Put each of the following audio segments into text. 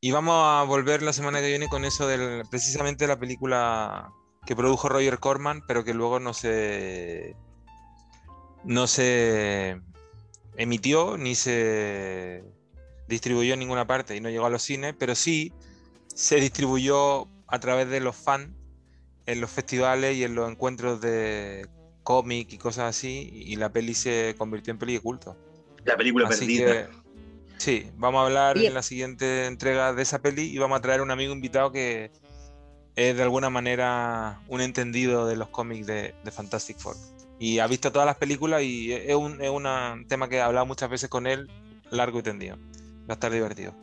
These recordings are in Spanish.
Y vamos a volver la semana que viene con eso del precisamente la película que produjo Roger Corman, pero que luego no se no se emitió ni se distribuyó en ninguna parte y no llegó a los cines, pero sí se distribuyó a través de los fans en los festivales y en los encuentros de cómic y cosas así, y la peli se convirtió en peli de culto. La película Así perdida. que, sí, vamos a hablar en la siguiente entrega de esa peli y vamos a traer un amigo invitado que es de alguna manera un entendido de los cómics de, de Fantastic Four. Y ha visto todas las películas y es un, es un tema que he hablado muchas veces con él, largo y tendido. Va a estar divertido.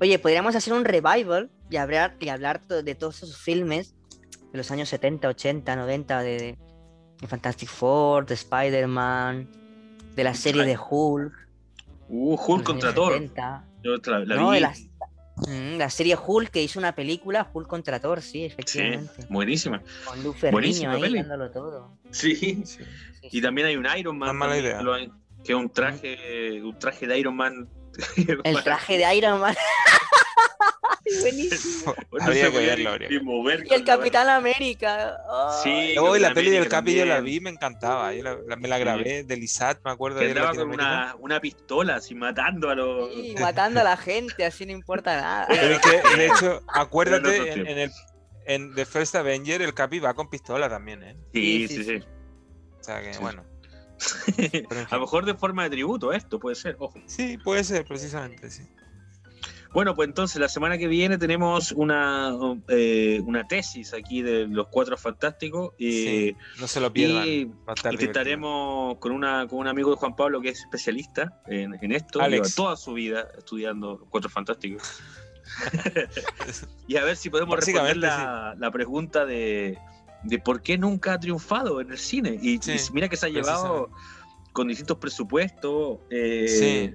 Oye, podríamos hacer un revival y hablar, y hablar de todos esos filmes de los años 70, 80, 90, de, de Fantastic Four, de Spider-Man, de la serie de Hulk. Uh, Hulk contra Thor. 70. Yo la, la No, vi. de las- Mm, la serie Hulk que hizo una película, Hulk contra Thor, sí, Sí, efectivamente. buenísima. Con Lou buenísima ahí peli. dándolo todo. Sí. Sí. Sí, Y también hay un Iron Man. Mala idea. que lo hay- Que es un traje, un traje de Iron Man. El traje de Iron Man. Buenísimo. No Habría se que podía verlo, ni- habría ni que mover Y el la- Capitán América. Ay. Sí, y la peli del Capi yo la vi, me encantaba. Yo la- la- me la Sí. grabé del ISAT, me acuerdo Que de andaba con una, una pistola así matando a los. Sí, matando a la gente, así no importa nada. Pero es que, de hecho, acuérdate, en, el en The First Avenger el Capi va con pistola también, ¿eh? Sí, Sí, sí, sí, sí. O sea que, Sí. bueno. A lo mejor de forma de tributo esto, puede ser. Ojo. Sí, puede ser, precisamente, sí. Bueno, pues entonces la semana que viene tenemos una, eh, una tesis aquí de los cuatro fantásticos. eh, Sí, no se lo pierdan. y intentaremos con, una, con un amigo de Juan Pablo que es especialista en, en esto, Alex. lleva toda su vida estudiando los cuatro fantásticos. y a ver si podemos responder la, la pregunta de, de por qué nunca ha triunfado en el cine. Y, Sí, y mira que se ha llevado con distintos presupuestos, eh,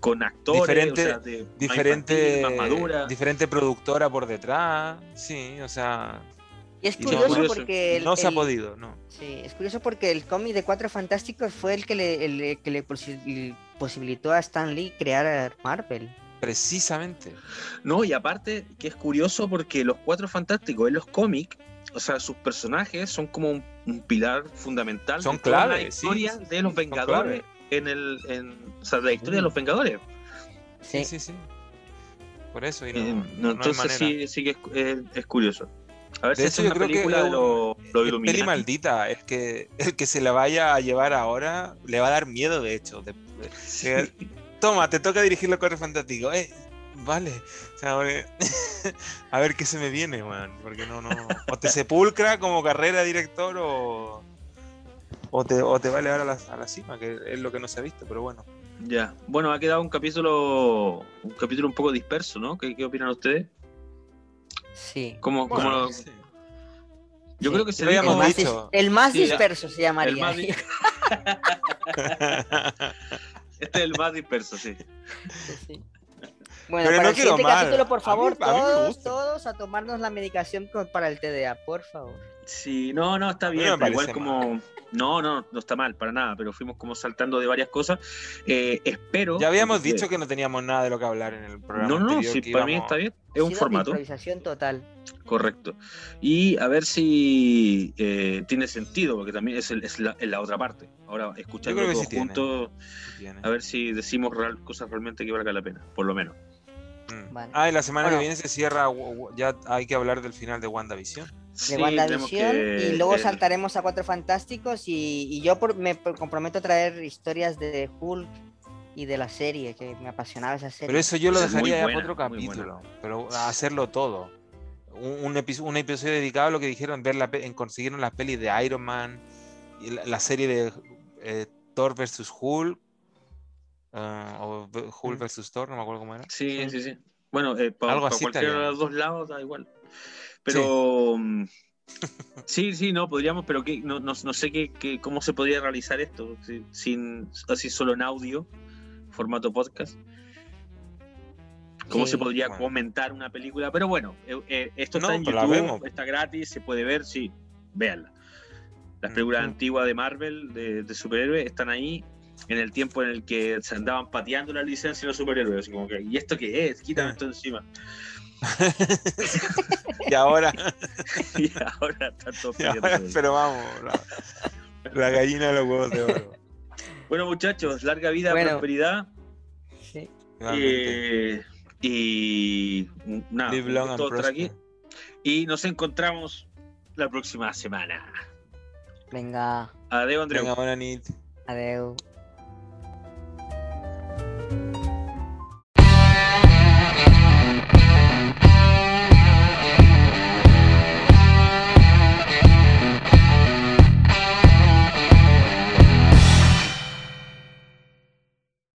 con actores, Diferente- o sea, de más diferente, infantil, diferente productora por detrás. Sí, o sea, Y es Y curioso curioso. porque. el- no se ha el- podido, no. Sí, es curioso porque el cómic de Cuatro Fantásticos fue el que le, el que le posi- posibilitó a Stan Lee crear Marvel. Precisamente. No, y aparte que es curioso porque los cuatro fantásticos en los cómics, o sea, sus personajes son como un, un pilar fundamental Son de toda la sí, historia sí, de los son Vengadores en el en, o sea, la historia de los Vengadores. Sí. Sí, sí, sí. Por eso, y no, Eh, no- no, no hay entonces sí, sí que es, es- es curioso. A ver De si hecho, es yo una creo que de los lo Es peli maldita, es que el que se la vaya a llevar ahora le va a dar miedo, de hecho. de- de- Sí. Toma, te toca dirigir los cuatro fantásticos. Eh, vale. O sea, porque- a ver qué se me viene, man. Porque no, no. O te sepulcra como carrera director o. O te, o te va a elevar a la, a la cima, que es lo que no se ha visto, pero bueno. Ya. Bueno, ha quedado un capítulo un capítulo un poco disperso, ¿no? ¿Qué, qué opinan ustedes? Sí. ¿Cómo, lo- sí. Yo Sí. creo que se El más, dis- dicho. el más Sí, ya. disperso se llamaría. El más di- Este es el más disperso, sí. Sí. Bueno, Pero para no el siguiente mal. capítulo, por favor, a mí me todos, todos a tomarnos la medicación para el TDA, por favor. Sí, no, no, está no bien, pero igual como... No, no, no está mal, para nada, pero fuimos como saltando de varias cosas. Eh, espero... Ya habíamos dicho que no teníamos nada de lo que hablar en el programa. No, no, anterior, sí, para mí está bien, es un formato, improvisación total. correcto. Y a ver si eh, tiene sentido, porque también es, el- es la, es la otra parte. Ahora, escuchando todos sí juntos, Tiene. a ver si decimos real- cosas realmente que valga la pena, por lo menos. Mm. Vale. Ah, y la semana Bueno. que viene se cierra, ya hay que hablar del final de WandaVision. Sí, de tenemos WandaVision que- y luego eh, saltaremos a Cuatro Fantásticos y, y yo por- me comprometo a traer historias de Hulk y de la serie, que me apasionaba esa serie. Pero eso yo lo dejaría ya buena, para otro capítulo, pero hacerlo todo. Un, un episodio, un episodio dedicado a lo que dijeron, ver la, en consiguieron las pelis de Iron Man, y la, la serie de eh, Thor vs. Hulk, ah, o Hulk Mm. vs. Thor, no me acuerdo cómo era. Sí, sí, sí. Bueno, eh, para Algo así cualquiera de los dos lados da igual. Pero mm, sí, sí, no, podríamos, pero que, no, no, no sé qué, qué- cómo se podría realizar esto, si- sin así solo en audio, formato podcast. ¿Cómo Sí, se podría bueno. comentar una película? Pero bueno, eh, eh, esto No, está en la YouTube, está gratis, se puede ver, sí, véanla. Las películas Ujú. antiguas de Marvel, de, de superhéroes, están ahí. En el tiempo en el que se andaban pateando la licencia de los superhéroes. Así como que, ¿y esto qué es? Quítame esto encima. y ahora, y ahora están todos y ahora, pero vamos, la, la gallina de los huevos de oro. Bueno, muchachos, larga vida, Bueno. prosperidad. Sí. Eh, y nada, estar aquí. Y nos encontramos la próxima semana. Venga, Adiós, Andreu. Venga, buena nit. adeu.